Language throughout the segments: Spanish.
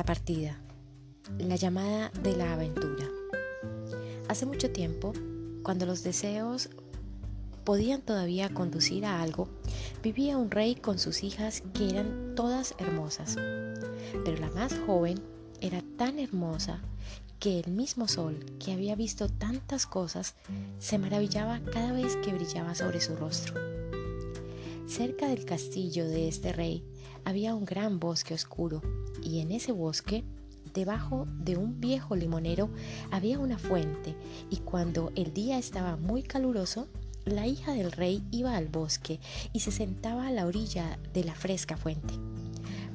La partida. La llamada de la aventura. Hace mucho tiempo, cuando los deseos podían todavía conducir a algo, vivía un rey con sus hijas que eran todas hermosas. Pero la más joven era tan hermosa que el mismo sol, que había visto tantas cosas, se maravillaba cada vez que brillaba sobre su rostro. Cerca del castillo de este rey había un gran bosque oscuro y en ese bosque, debajo de un viejo limonero, había una fuente y cuando el día estaba muy caluroso, la hija del rey iba al bosque y se sentaba a la orilla de la fresca fuente.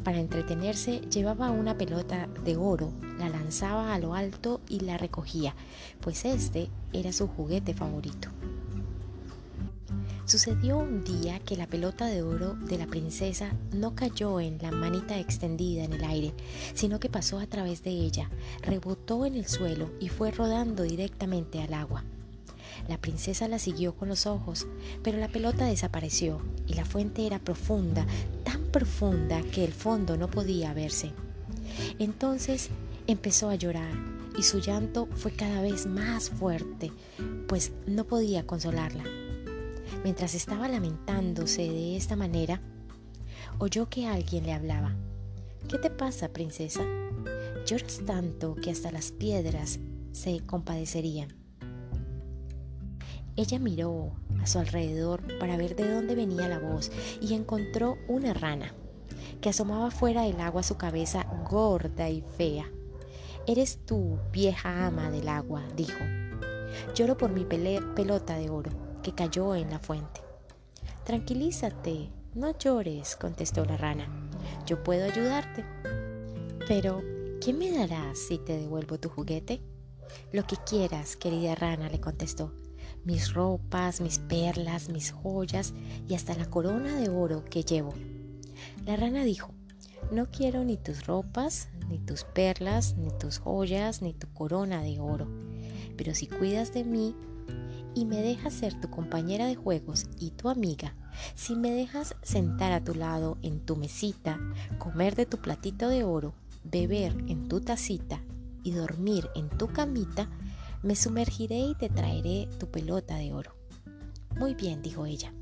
Para entretenerse llevaba una pelota de oro, la lanzaba a lo alto y la recogía, pues este era su juguete favorito. Sucedió un día que la pelota de oro de la princesa no cayó en la manita extendida en el aire, sino que pasó a través de ella, rebotó en el suelo y fue rodando directamente al agua. La princesa la siguió con los ojos, pero la pelota desapareció y la fuente era profunda, tan profunda que el fondo no podía verse. Entonces empezó a llorar y su llanto fue cada vez más fuerte, pues no podía consolarla. Mientras estaba lamentándose de esta manera, oyó que alguien le hablaba. ¿Qué te pasa, princesa? Lloras tanto que hasta las piedras se compadecerían. Ella miró a su alrededor para ver de dónde venía la voz y encontró una rana que asomaba fuera del agua su cabeza gorda y fea. Eres tú, vieja ama del agua, dijo. Lloro por mi pelota de oro que cayó en la fuente. Tranquilízate, no llores, contestó la rana. Yo puedo ayudarte. Pero, ¿qué me darás si te devuelvo tu juguete? Lo que quieras, querida rana, le contestó. Mis ropas, mis perlas, mis joyas y hasta la corona de oro que llevo. La rana dijo, no quiero ni tus ropas, ni tus perlas, ni tus joyas, ni tu corona de oro. Pero si cuidas de mí y me dejas ser tu compañera de juegos y tu amiga, si me dejas sentar a tu lado en tu mesita, comer de tu platito de oro, beber en tu tacita y dormir en tu camita, me sumergiré y te traeré tu pelota de oro. Muy bien, dijo ella.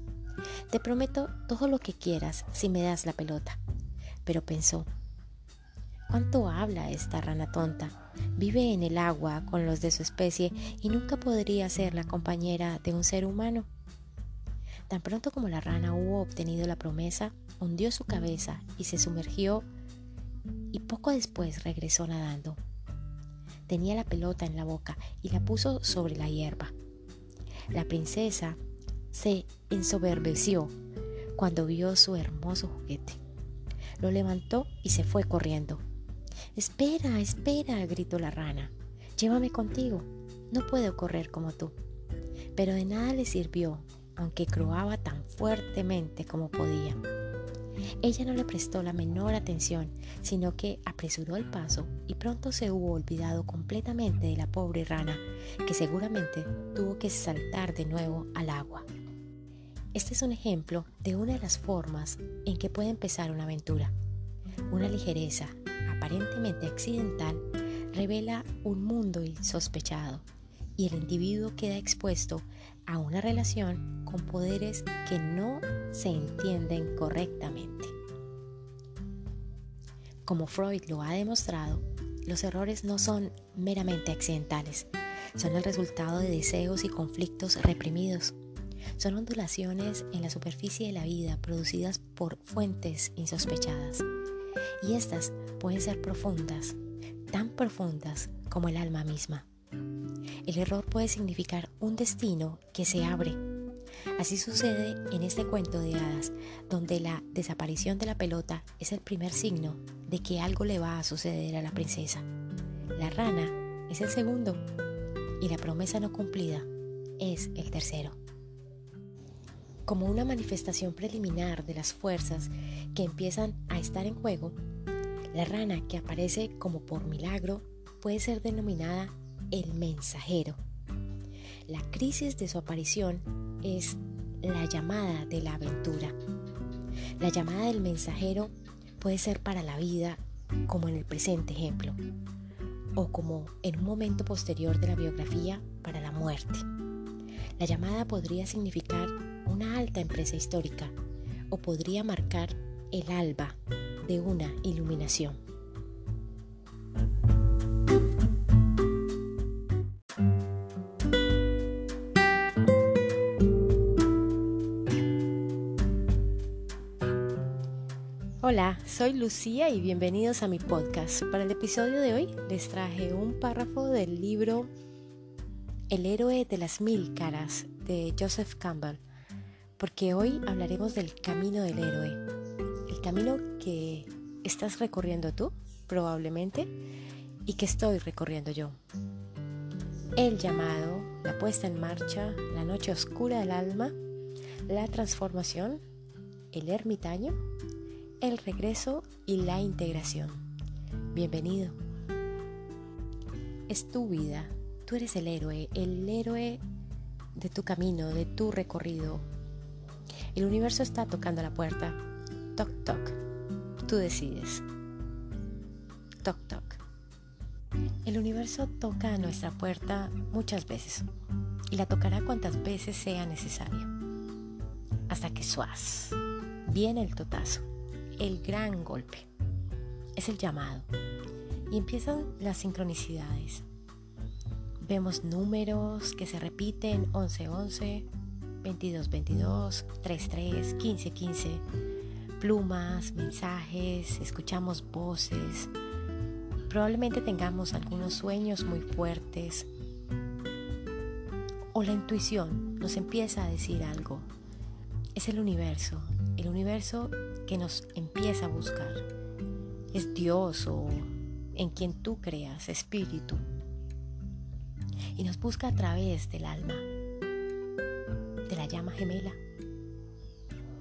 Te prometo todo lo que quieras si me das la pelota. Pero pensó, ¿cuánto habla esta rana tonta? Vive en el agua con los de su especie y nunca podría ser la compañera de un ser humano. Tan pronto como la rana hubo obtenido la promesa, hundió su cabeza y se sumergió y poco después regresó nadando. Tenía la pelota en la boca y la puso sobre la hierba. La princesa se ensoberbeció cuando vio su hermoso juguete. Lo levantó y se fue corriendo. Espera, espera, gritó la rana. Llévame contigo. No puedo correr como tú. Pero de nada le sirvió, aunque croaba tan fuertemente como podía. Ella no le prestó la menor atención, sino que apresuró el paso y pronto se hubo olvidado completamente de la pobre rana, que seguramente tuvo que saltar de nuevo al agua. Este es un ejemplo de una de las formas en que puede empezar una aventura. Una ligereza, aparentemente accidental revela un mundo insospechado y el individuo queda expuesto a una relación con poderes que no se entienden correctamente. Como Freud lo ha demostrado, los errores no son meramente accidentales, son el resultado de deseos y conflictos reprimidos. Son ondulaciones en la superficie de la vida producidas por fuentes insospechadas y estas pueden ser profundas, tan profundas como el alma misma. El error puede significar un destino que se abre. Así sucede en este cuento de hadas, donde la desaparición de la pelota es el primer signo de que algo le va a suceder a la princesa. La rana es el segundo y la promesa no cumplida es el tercero. Como una manifestación preliminar de las fuerzas que empiezan a estar en juego, la rana que aparece como por milagro puede ser denominada el mensajero. La crisis de su aparición es la llamada de la aventura. La llamada del mensajero puede ser para la vida como en el presente ejemplo, o como en un momento posterior de la biografía para la muerte. La llamada podría significar una alta empresa histórica o podría marcar el alba de una iluminación. Hola, soy Lucía y bienvenidos a mi podcast. Para el episodio de hoy les traje un párrafo del libro El héroe de las mil caras de Joseph Campbell, porque hoy hablaremos del camino del héroe, camino que estás recorriendo tú, probablemente, y que estoy recorriendo yo. El llamado, la puesta en marcha, la noche oscura del alma, la transformación, el ermitaño el regreso y la integración. Bienvenido. Es tu vida, tú eres el héroe, el héroe de tu camino, de tu recorrido. El universo está tocando la puerta. Toc, toc. Tú decides. Toc, toc. El universo toca a nuestra puerta muchas veces y la tocará cuantas veces sea necesario. Hasta que suas. Viene el totazo el gran golpe. Es el llamado. Y empiezan las sincronicidades. Vemos números que se repiten 11-11, 22-22, 3-3, 15-15, plumas, mensajes, escuchamos voces. Probablemente tengamos algunos sueños muy fuertes. O la intuición nos empieza a decir algo. Es el universo, el universo que nos empieza a buscar. Es Dios o en quien tú creas, espíritu. Y nos busca a través del alma, de la llama gemela,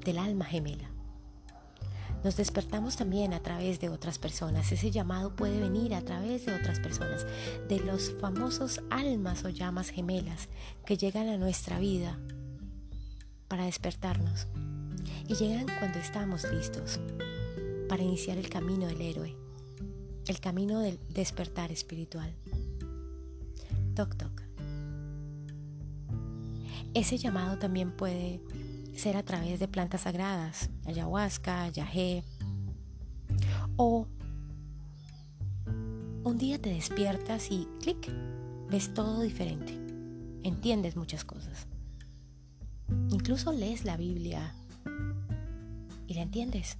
del alma gemela. Nos despertamos también a través de otras personas. Ese llamado puede venir a través de otras personas, de los famosos almas o llamas gemelas que llegan a nuestra vida para despertarnos y llegan cuando estamos listos para iniciar el camino del héroe, el camino del despertar espiritual. Toc toc. Ese llamado también puede ser a través de plantas sagradas, ayahuasca, yagé, o un día te despiertas y clic, ves todo diferente, entiendes muchas cosas. Incluso lees la Biblia y la entiendes.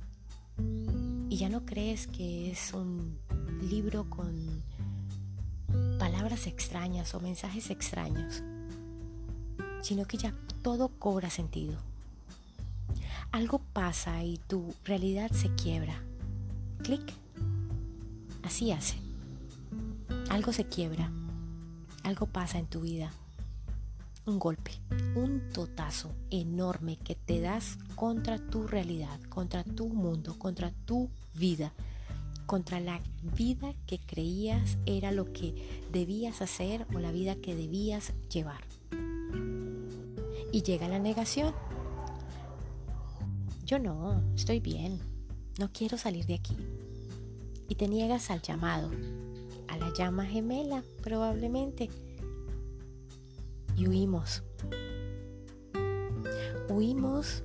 Y ya no crees que es un libro con palabras extrañas o mensajes extraños, sino que ya todo cobra sentido. Algo pasa y tu realidad se quiebra. Clic. Así hace. Algo se quiebra. Algo pasa en tu vida un golpe, un totazo enorme que te das contra tu realidad, contra tu mundo, contra tu vida, contra la vida que creías era lo que debías hacer o la vida que debías llevar. Y llega la negación. Yo no, estoy bien, no quiero salir de aquí. Y te niegas al llamado, a la llama gemela probablemente y huimos. Huimos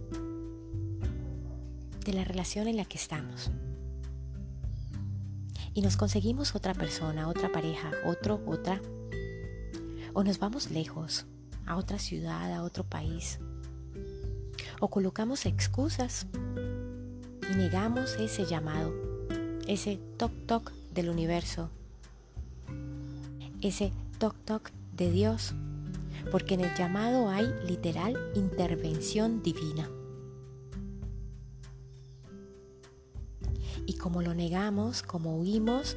de la relación en la que estamos. Y nos conseguimos otra persona, otra pareja, otro, otra. O nos vamos lejos, a otra ciudad, a otro país. O colocamos excusas y negamos ese llamado, ese toc toc del universo, ese toc toc de Dios porque en el llamado hay literal intervención divina. Y como lo negamos, como huimos,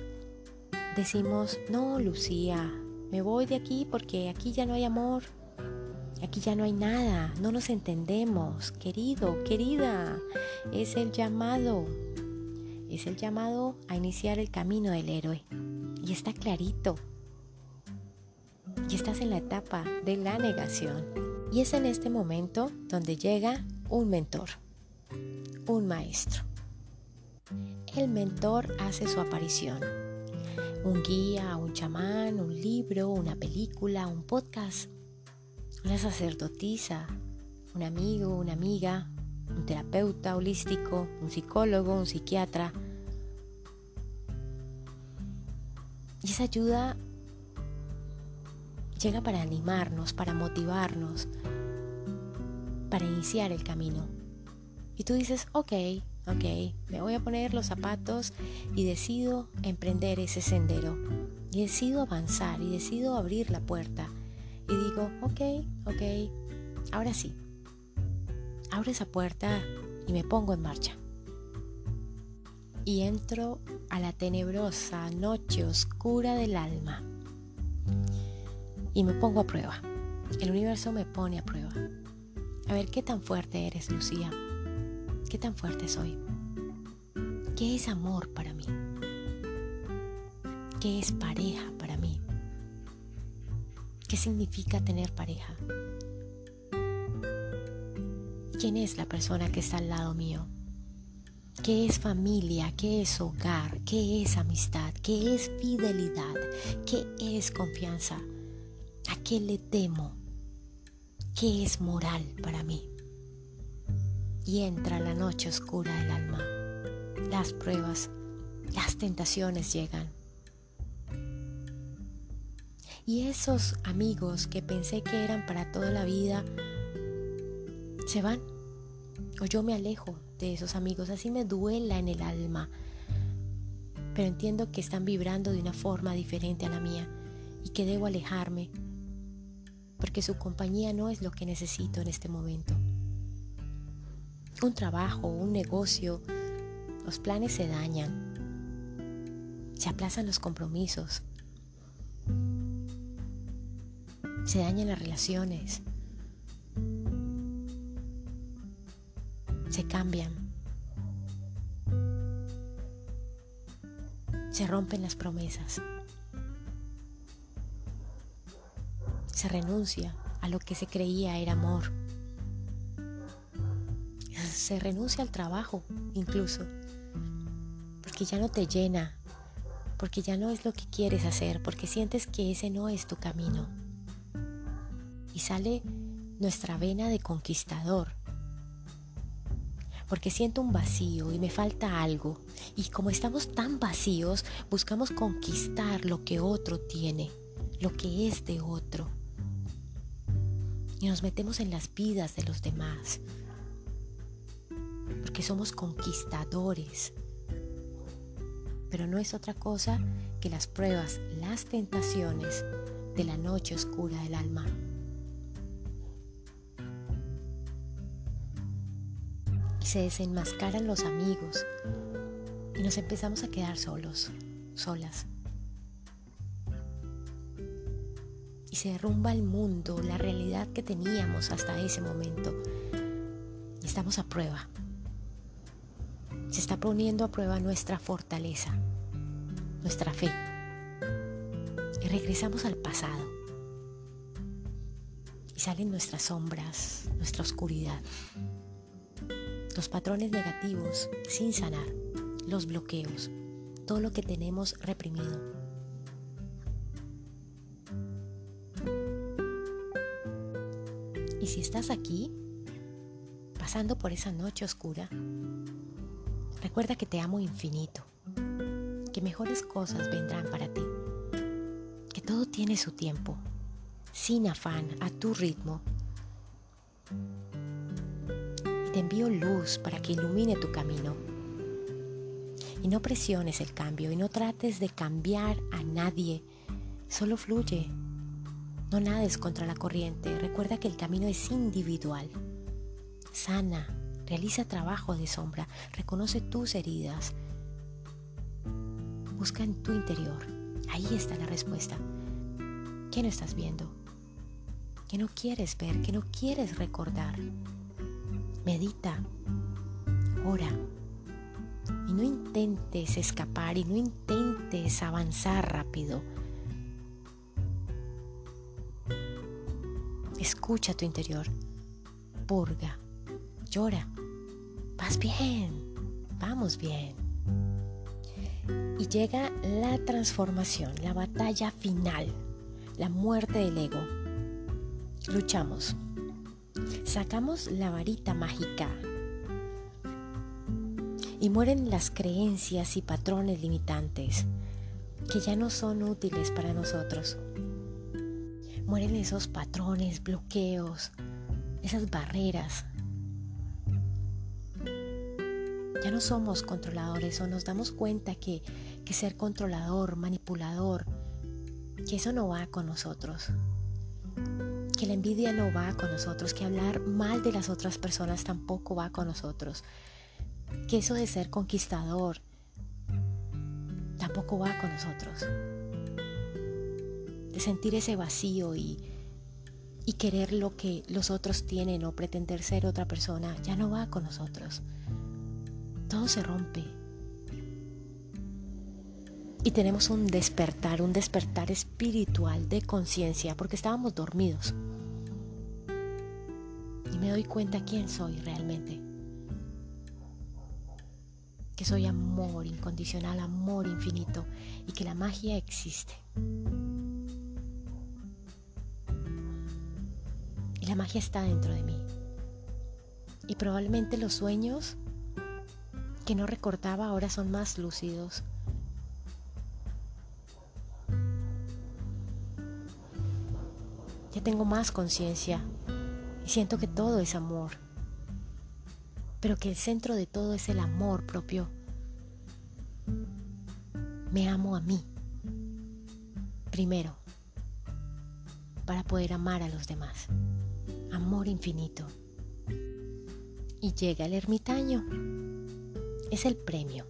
decimos, no, Lucía, me voy de aquí porque aquí ya no hay amor, aquí ya no hay nada, no nos entendemos, querido, querida, es el llamado, es el llamado a iniciar el camino del héroe. Y está clarito, y estás en la etapa de la negación. Y es en este momento donde llega un mentor, un maestro. el mentor hace su aparición. Un guía, un chamán, un libro, una película, un podcast, una sacerdotisa, un amigo, una amiga, un terapeuta holístico, un psicólogo, un psiquiatra. Y esa ayuda llega para animarnos, para motivarnos, para iniciar el camino. Y tú dices, ok, ok, me voy a poner los zapatos y decido emprender ese sendero. Y decido avanzar y decido abrir la puerta. Y digo, ok, ok, ahora sí. Abro esa puerta y me pongo en marcha. Y entro a la tenebrosa noche oscura del alma. Y me pongo a prueba. El universo me pone a prueba. A ver qué tan fuerte eres, Lucía. ¿Qué tan fuerte soy? ¿Qué es amor para mí? ¿Qué es pareja? ¿Qué significa tener pareja? ¿Quién es la persona que está al lado mío? ¿Qué es familia? ¿Qué es hogar? ¿Qué es amistad? ¿Qué es fidelidad? ¿Qué es confianza? ¿A qué le temo? ¿Qué es moral para mí? Y entra la noche oscura del alma las pruebas, las tentaciones llegan. Y esos amigos que pensé que eran para toda la vida, se van. O yo me alejo de esos amigos, así me duela en el alma. Pero entiendo que están vibrando de una forma diferente a la mía y que debo alejarme porque su compañía no es lo que necesito en este momento. Un trabajo, un negocio, los planes se dañan, se aplazan los compromisos, se dañan las relaciones, se cambian, se rompen las promesas, se renuncia a lo que se creía era amor, se renuncia al trabajo incluso. Porque ya no te llena, porque ya no es lo que quieres hacer, porque sientes que ese no es tu camino. Sale nuestra vena de conquistador, porque siento un vacío y me falta algo. Y como estamos tan vacíos, buscamos conquistar lo que otro tiene, lo que es de otro. Y nos metemos en las vidas de los demás, porque somos conquistadores pero no es otra cosa que las pruebas, las tentaciones de la noche oscura del alma. Y se desenmascaran los amigos y nos empezamos a quedar solos, solas. Y se derrumba el mundo, la realidad que teníamos hasta ese momento. Y estamos a prueba se está poniendo a prueba nuestra fortaleza, nuestra fe. Y regresamos al pasado. Y salen nuestras sombras, nuestra oscuridad, los patrones negativos sin sanar, los bloqueos, todo lo que tenemos reprimido. Y si estás aquí, pasando por esa noche oscura, Recuerda que te amo infinito, que mejores cosas vendrán para ti, que todo tiene su tiempo, sin afán, a tu ritmo. Te envío luz para que ilumine tu camino. Y no presiones el cambio y no trates de cambiar a nadie, solo fluye. No nades contra la corriente, recuerda que el camino es individual. Sana, Realiza trabajo de sombra, reconoce tus heridas. Busca en tu interior. Ahí está la respuesta. ¿Qué no estás viendo? ¿Qué no quieres ver? ¿Qué no quieres recordar? Medita. Ora. Y no intentes escapar y no intentes avanzar rápido. Escucha tu interior. Purga. Llora. Vas bien, vamos bien. Y llega la transformación, la batalla final, la muerte del ego. Luchamos. Sacamos la varita mágica y mueren las creencias y patrones limitantes que ya no son útiles para nosotros. Mueren esos patrones, bloqueos, esas barreras. Ya no somos controladores o nos damos cuenta que, que ser controlador, manipulador, que eso no va con nosotros. Que la envidia no va con nosotros, que hablar mal de las otras personas tampoco va con nosotros que eso de ser conquistador tampoco va con nosotros. De sentir ese vacío y, y querer lo que los otros tienen o pretender ser otra persona ya no va con nosotros. Todo se rompe. Y tenemos un despertar, un despertar espiritual de conciencia, porque estábamos dormidos. Me doy cuenta quién soy realmente que soy amor incondicional, amor infinito y que la magia existe. Y la magia está dentro de mí. Y probablemente los sueños que no recordaba ahora son más lúcidos. Ya tengo más conciencia siento que todo es amor pero que el centro de todo es el amor propio. Me amo a mí, primero, para poder amar a los demás. Amor infinito. Y llega el ermitaño. Es el premio,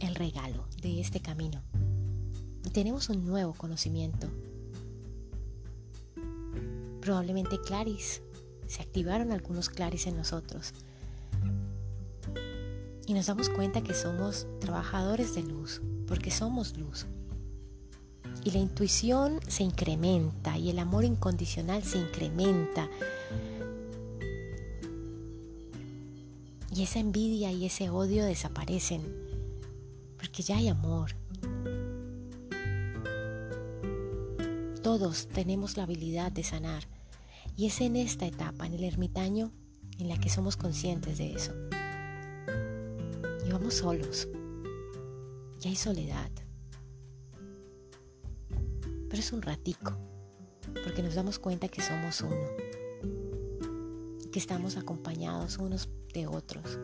el regalo de este camino. Tenemos un nuevo conocimiento. Probablemente claris. Se activaron algunos claris en nosotros y nos damos cuenta que somos trabajadores de luz, porque somos luz. Y la intuición se incrementa y el amor incondicional se incrementa. Y esa envidia y ese odio desaparecen, porque ya hay amor. Todos tenemos la habilidad de sanar. Y es en esta etapa, en el ermitaño, en la que somos conscientes de eso y vamos solos. Y hay soledad. Pero es un ratico, porque nos damos cuenta que somos uno, que estamos acompañados unos de otros.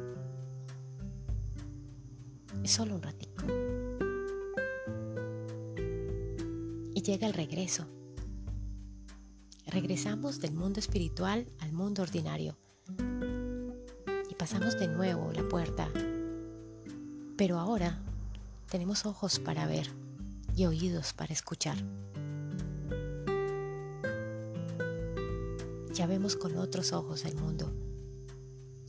Es solo un ratico. Y llega el regreso. Regresamos del mundo espiritual al mundo ordinario. Y pasamos de nuevo la puerta pero ahora tenemos ojos para ver y oídos para escuchar. Ya vemos con otros ojos el mundo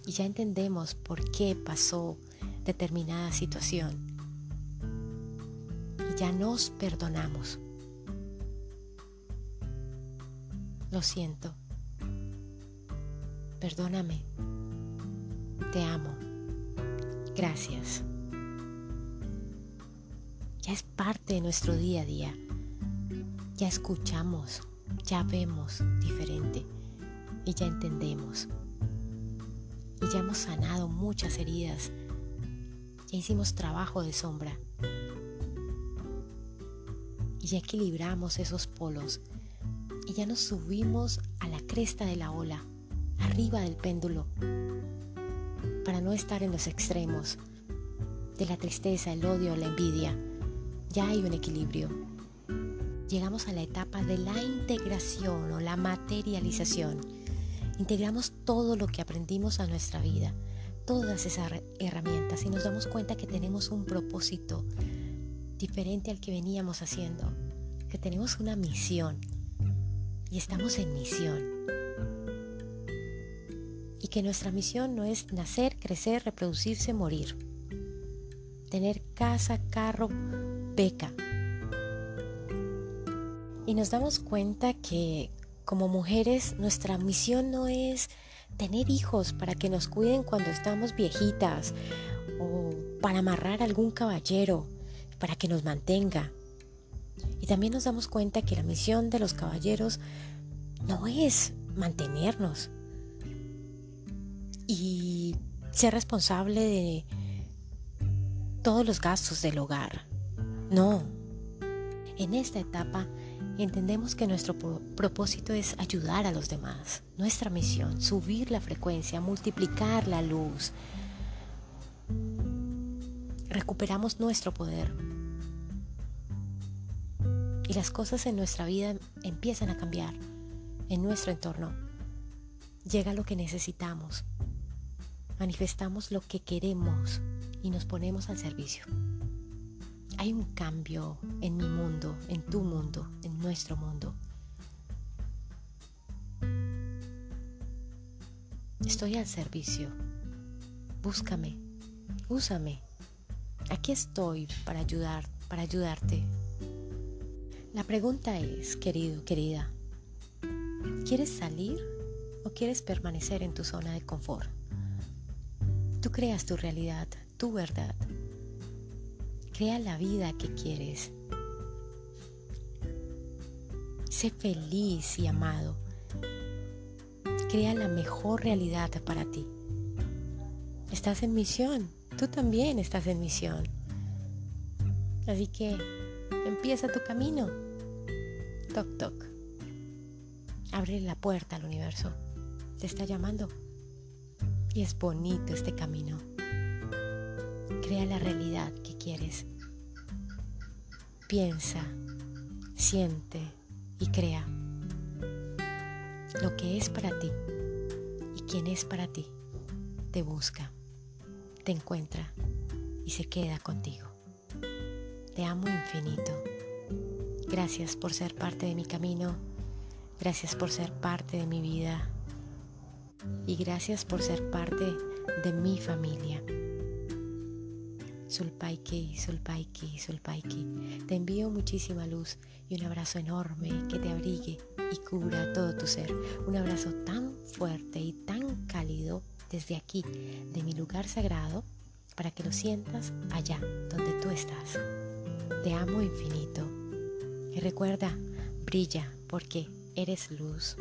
y ya entendemos por qué pasó determinada situación. Y ya nos perdonamos. Lo siento. Perdóname. Te amo. Gracias ya es parte de nuestro día a día. Ya escuchamos, ya vemos diferente y ya entendemos. Y ya hemos sanado muchas heridas. Ya hicimos trabajo de sombra. Y ya equilibramos esos polos. Y ya nos subimos a la cresta de la ola, arriba del péndulo, para no estar en los extremos de la tristeza, el odio, la envidia ya hay un equilibrio. Llegamos a la etapa de la integración o la materialización. Integramos todo lo que aprendimos a nuestra vida, todas esas herramientas y nos damos cuenta que tenemos un propósito diferente al que veníamos haciendo, que tenemos una misión y estamos en misión. Y que nuestra misión no es nacer, crecer, reproducirse, morir. Tener casa, carro, peca. Y nos damos cuenta que como mujeres nuestra misión no es tener hijos para que nos cuiden cuando estamos viejitas o para amarrar algún caballero para que nos mantenga. Y también nos damos cuenta que la misión de los caballeros no es mantenernos y ser responsable de todos los gastos del hogar. No. En esta etapa entendemos que nuestro propósito es ayudar a los demás. Nuestra misión, subir la frecuencia, multiplicar la luz. Recuperamos nuestro poder. Y las cosas en nuestra vida empiezan a cambiar en nuestro entorno. Llega lo que necesitamos. Manifestamos lo que queremos y nos ponemos al servicio. Hay un cambio en mi mundo, en tu mundo, en nuestro mundo. Estoy al servicio. Búscame, úsame. Aquí estoy para ayudar, para ayudarte. La pregunta es, querido, querida, ¿quieres salir o quieres permanecer en tu zona de confort? Tú creas tu realidad, tu verdad. Crea la vida que quieres. Sé feliz y amado. Crea la mejor realidad para ti. Estás en misión. Tú también estás en misión. Así que empieza tu camino. Toc, toc. Abre la puerta al universo. Te está llamando. Y es bonito este camino. Crea la realidad que quieres. Piensa, siente y crea lo que es para ti y quien es para ti. Te busca, te encuentra y se queda contigo. Te amo infinito. Gracias por ser parte de mi camino. Gracias por ser parte de mi vida. Y gracias por ser parte de mi familia. Sulpaiki, Sulpaiki, Sulpaiki. Te envío muchísima luz y un abrazo enorme que te abrigue y cubra todo tu ser. Un abrazo tan fuerte y tan cálido desde aquí, de mi lugar sagrado, para que lo sientas allá donde tú estás. Te amo infinito. Y recuerda, brilla porque eres luz.